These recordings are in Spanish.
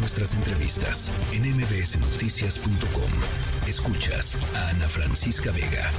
nuestras entrevistas en mbsnoticias.com. Escuchas a Ana Francisca Vega.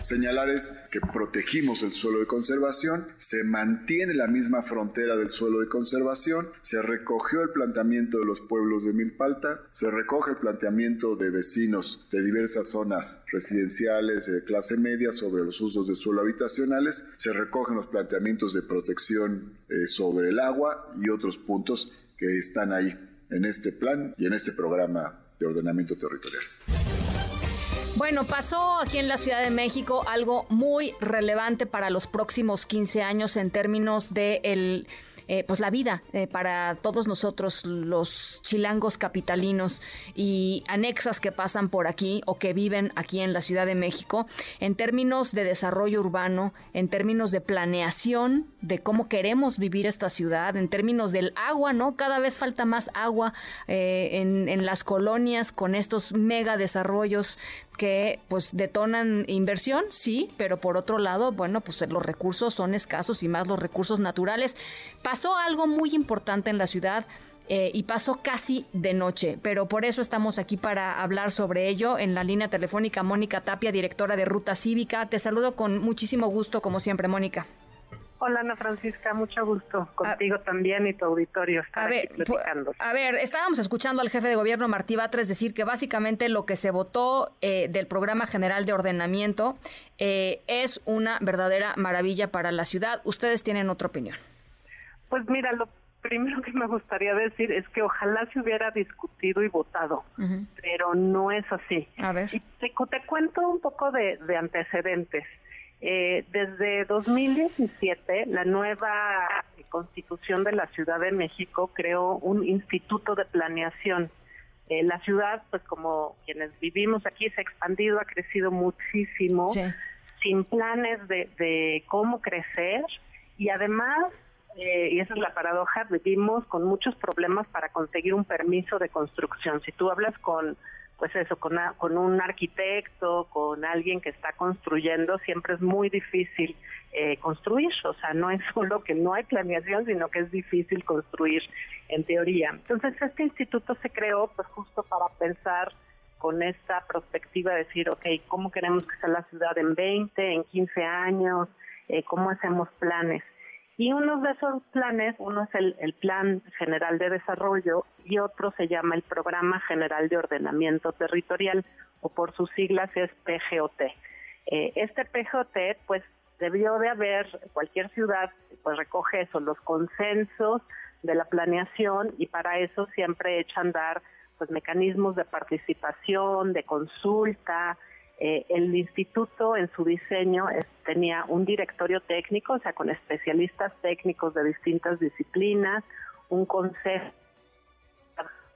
Señalar es que protegimos el suelo de conservación, se mantiene la misma frontera del suelo de conservación, se recogió el planteamiento de los pueblos de Milpalta, se recoge el planteamiento de vecinos de diversas zonas residenciales de clase media sobre los usos de suelo habitacionales, se recogen los planteamientos de protección eh, sobre el agua y otros puntos que están ahí en este plan y en este programa de ordenamiento territorial. Bueno, pasó aquí en la Ciudad de México algo muy relevante para los próximos 15 años en términos de el eh, pues la vida eh, para todos nosotros los chilangos capitalinos y anexas que pasan por aquí o que viven aquí en la Ciudad de México en términos de desarrollo urbano, en términos de planeación de cómo queremos vivir esta ciudad, en términos del agua, ¿no? Cada vez falta más agua eh, en, en las colonias con estos mega desarrollos que pues detonan inversión, sí, pero por otro lado, bueno, pues los recursos son escasos y más los recursos naturales. Pasó algo muy importante en la ciudad. Eh, y pasó casi de noche, pero por eso estamos aquí para hablar sobre ello en la línea telefónica Mónica Tapia, directora de Ruta Cívica. Te saludo con muchísimo gusto, como siempre, Mónica. Hola Ana Francisca, mucho gusto contigo también y tu auditorio estar a ver, platicando. A ver, estábamos escuchando al jefe de gobierno Martí Batres decir que básicamente lo que se votó eh, del programa general de ordenamiento eh, es una verdadera maravilla para la ciudad. Ustedes tienen otra opinión. Pues mira, lo primero que me gustaría decir es que ojalá se hubiera discutido y votado, pero no es así. A ver. Y te, cuento un poco de antecedentes. Eh, desde 2017, la nueva constitución de la Ciudad de México creó un instituto de planeación. Eh, la ciudad, pues como quienes vivimos aquí, se ha expandido, ha crecido muchísimo, sin planes de, cómo crecer y además, eh, y esa es la paradoja, vivimos con muchos problemas para conseguir un permiso de construcción. Si tú hablas con pues eso, con, con un arquitecto, con alguien que está construyendo, siempre es muy difícil eh, construir. O sea, no es solo que no hay planeación, sino que es difícil construir en teoría. Entonces, este instituto se creó pues justo para pensar con esta perspectiva de decir, ok, ¿cómo queremos que sea la ciudad en 20, en 15 años? Eh, ¿Cómo hacemos planes? Y uno de esos planes, uno es el, Plan General de Desarrollo y otro se llama el Programa General de Ordenamiento Territorial, o por sus siglas es PGOT. Eh, este PGOT, pues, debió de haber, cualquier ciudad, pues recoge eso, los consensos de la planeación y para eso siempre echan dar pues mecanismos de participación, de consulta, eh, el instituto en su diseño tenía un directorio técnico, o sea, con especialistas técnicos de distintas disciplinas, un consejo.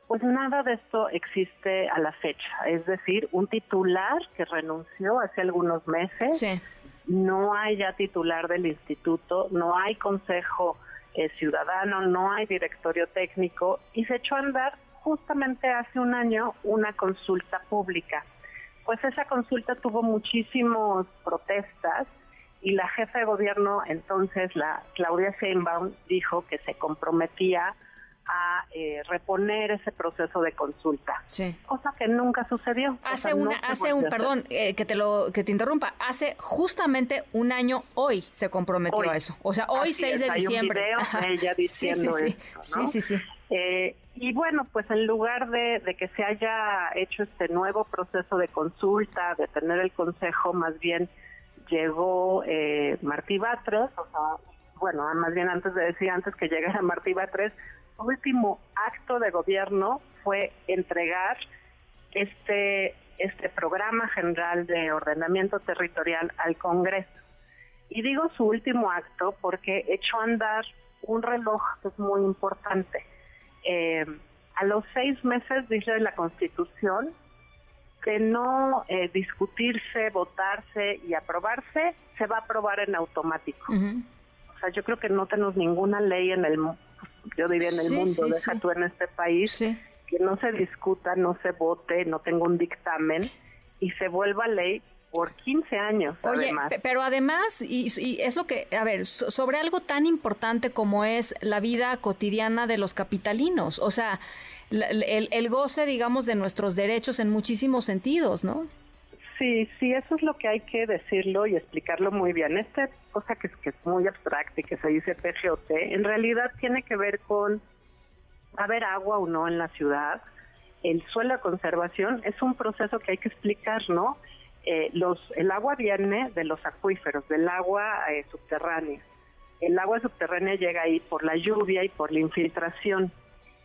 Pues nada de esto existe a la fecha, es decir, un titular que renunció hace algunos meses, no hay ya titular del instituto, no hay consejo eh, ciudadano, no hay directorio técnico y se echó a andar justamente hace un año una consulta pública pues esa consulta tuvo muchísimas protestas y la jefa de gobierno entonces, la Claudia Sheinbaum, dijo que se comprometía a eh, reponer ese proceso de consulta, sí. cosa que nunca sucedió. Hace una, hace un, perdón, eh, que te lo, que te interrumpa, hace justamente un año hoy se comprometió a eso, o sea, hoy 6 de diciembre. Un ella diciendo sí, sí, sí. sí, sí, eh, y bueno, pues en lugar de, que se haya hecho este nuevo proceso de consulta, de tener el consejo, más bien llegó eh, Martí Batres, o sea, bueno, más bien antes de decir antes que llegara Martí Batres, último acto de gobierno fue entregar este, este programa general de ordenamiento territorial al Congreso. Y digo su último acto porque echó a andar un reloj que es muy importante eh, a los seis meses, dice la Constitución, que no eh, discutirse, votarse y aprobarse, se va a aprobar en automático. O sea, yo creo que no tenemos ninguna ley en el, yo diría en el mundo, deja tú en este país, que no se discuta, no se vote, no tenga un dictamen y se vuelva ley por 15 años. Oye, pero además, y, es lo que, a ver, sobre algo tan importante como es la vida cotidiana de los capitalinos, o sea, el, el goce, digamos, de nuestros derechos en muchísimos sentidos, ¿no? Sí, sí, eso es lo que hay que decirlo y explicarlo muy bien. Esta cosa que es, que es muy abstracta y que se dice PGOT, en realidad tiene que ver con haber agua o no en la ciudad. El suelo de conservación es un proceso que hay que explicar, ¿no? Eh, los, el agua viene de los acuíferos, del agua eh, subterránea. El agua subterránea llega ahí por la lluvia y por la infiltración.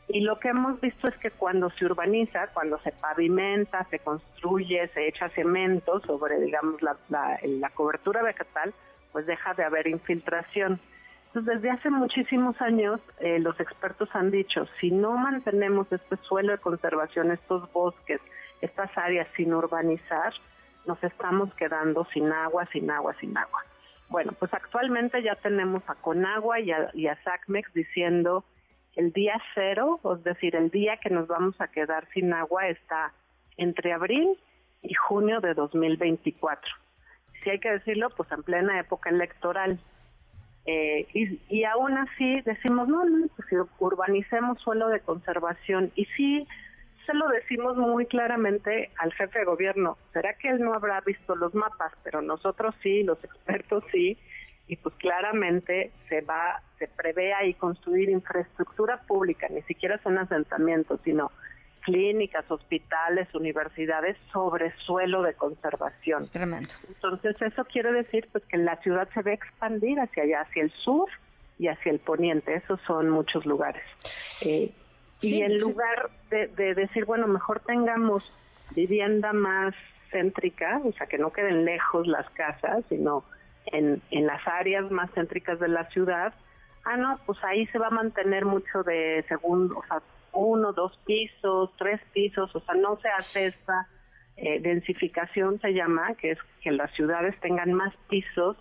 Y lo que hemos visto es que cuando se urbaniza, cuando se pavimenta, se construye, se echa cemento sobre, digamos, la, la, cobertura vegetal, pues deja de haber infiltración. Entonces, desde hace muchísimos años, eh, los expertos han dicho, si no mantenemos este suelo de conservación, estos bosques, estas áreas sin urbanizar, nos estamos quedando sin agua, sin agua, sin agua. Bueno, pues actualmente ya tenemos a Conagua y a, y SACMEX diciendo el día cero, es decir, el día que nos vamos a quedar sin agua está entre abril y junio de 2024. Si hay que decirlo, pues en plena época electoral. Eh, y, y, aún así decimos, no, no, pues si urbanicemos suelo de conservación. Y sí, se lo decimos muy claramente al jefe de gobierno. ¿Será que él no habrá visto los mapas? Pero nosotros sí, los expertos sí y pues claramente se va, se prevé ahí construir infraestructura pública, ni siquiera son asentamientos, sino clínicas, hospitales, universidades sobre suelo de conservación. Tremendo. Entonces eso quiere decir pues que la ciudad se va a expandir hacia allá, hacia el sur y hacia el poniente. Esos son muchos lugares. Eh, y en lugar de, de decir, bueno, mejor tengamos vivienda más céntrica, o sea, que no queden lejos las casas, sino en, en las áreas más céntricas de la ciudad, ah, no, pues ahí se va a mantener mucho de segundo, o sea, uno, dos pisos, tres pisos, o sea, no se hace esta eh, densificación, se llama, que es que las ciudades tengan más pisos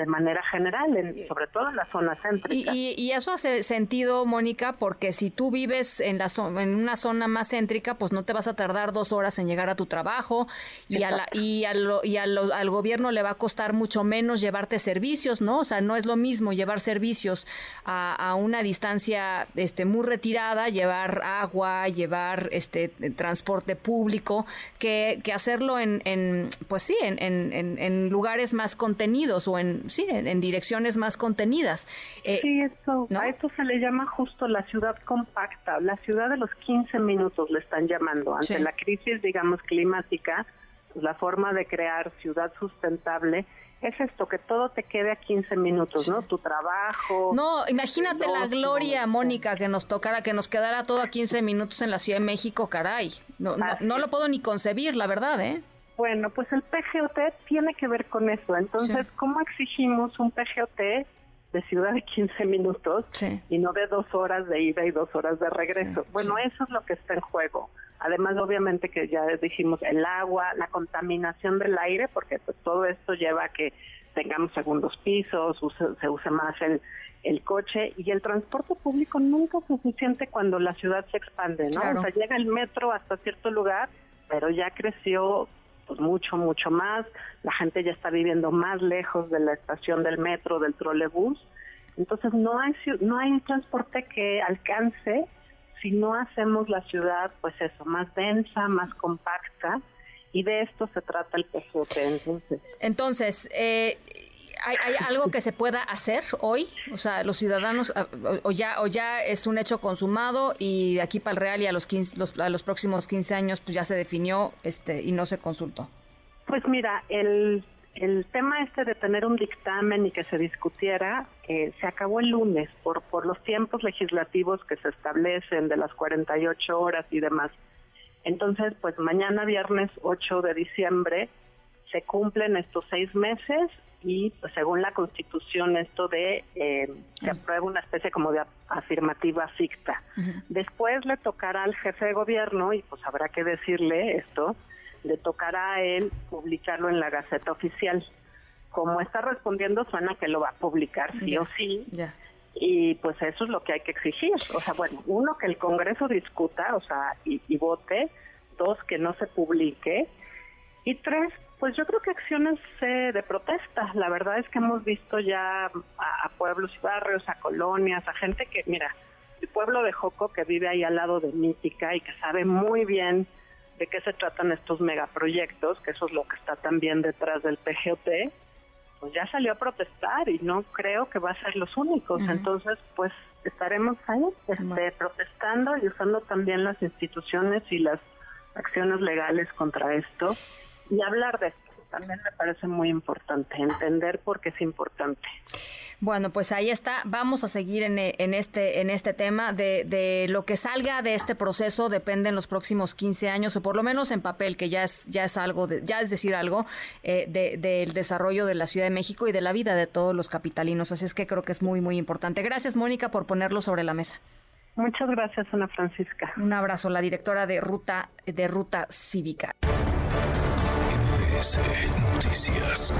de manera general, sobre todo en la zona céntrica. Y, eso hace sentido, Mónica, porque si tú vives en, la en una zona más céntrica, pues no te vas a tardar dos horas en llegar a tu trabajo y, a la, y, y al gobierno le va a costar mucho menos llevarte servicios, ¿no? O sea, no es lo mismo llevar servicios a, una distancia este, muy retirada, llevar agua, llevar este transporte público, que, que hacerlo en, en pues sí, en, en, en lugares más contenidos o en sí, en, direcciones más contenidas. Eh, sí, eso, a esto se le llama justo la ciudad compacta, la ciudad de los 15 minutos le están llamando. Ante la crisis, digamos, climática, pues, la forma de crear ciudad sustentable es esto, que todo te quede a 15 minutos, ¿no? Tu trabajo. No, imagínate la gloria, Mónica, que nos tocara, que nos quedara todo a 15 minutos en la Ciudad de México, caray. No, no, no, lo puedo ni concebir, la verdad, ¿eh? Bueno, pues el PGOT tiene que ver con eso. Entonces, ¿cómo exigimos un PGOT de ciudad de 15 minutos y no de dos horas de ida y dos horas de regreso? bueno, eso es lo que está en juego. Además, obviamente que ya dijimos el agua, la contaminación del aire, porque pues todo esto lleva a que tengamos segundos pisos, se use más el, el coche y el transporte público nunca es suficiente cuando la ciudad se expande, ¿no? O sea, llega el metro hasta cierto lugar, pero ya creció pues mucho, mucho más. La gente ya está viviendo más lejos de la estación del metro, del trolebús. Entonces no hay, no hay transporte que alcance si no hacemos la ciudad, pues eso, más densa, más compacta. Y de esto se trata el PGOT. Entonces, entonces eh, ¿hay, algo que se pueda hacer hoy? O sea, los ciudadanos, ah, o, ya, o ya es un hecho consumado y de aquí para el Real y a los, 15, los, a los próximos 15 años pues ya se definió este y no se consultó. Pues mira, el, el tema este de tener un dictamen y que se discutiera eh, se acabó el lunes por, por los tiempos legislativos que se establecen de las 48 horas y demás. Entonces, pues mañana viernes 8 de diciembre se cumplen estos seis meses y pues, según la constitución esto de eh, se aprueba una especie como de afirmativa ficta. Después le tocará al jefe de gobierno y pues habrá que decirle esto, le tocará a él publicarlo en la Gaceta Oficial. Como está respondiendo suena que lo va a publicar sí o sí. Y pues eso es lo que hay que exigir. O sea, bueno, uno que el Congreso discuta, o sea, y vote, dos que no se publique y tres Pues yo creo que acciones eh, de protesta. La verdad es que hemos visto ya a, pueblos y barrios, a colonias, a gente que, mira, el pueblo de Joco que vive ahí al lado de Mítica y que sabe muy bien de qué se tratan estos megaproyectos, que eso es lo que está también detrás del PGOT, pues ya salió a protestar y no creo que va a ser los únicos. Entonces, pues estaremos ahí este, protestando y usando también las instituciones y las acciones legales contra esto y hablar de esto también me parece muy importante, entender por qué es importante. Bueno, pues ahí está. Vamos a seguir en, este, en este tema. De, de, lo que salga de este proceso depende en los próximos 15 años, o por lo menos en papel, que ya es, ya es algo, de, ya es decir algo, eh, del desarrollo de la Ciudad de México y de la vida de todos los capitalinos. Así es que creo que es muy, muy importante. Gracias, Mónica, por ponerlo sobre la mesa. Muchas gracias, Ana Francisca. Un abrazo, la directora de Ruta, de Ruta Cívica. Noticias.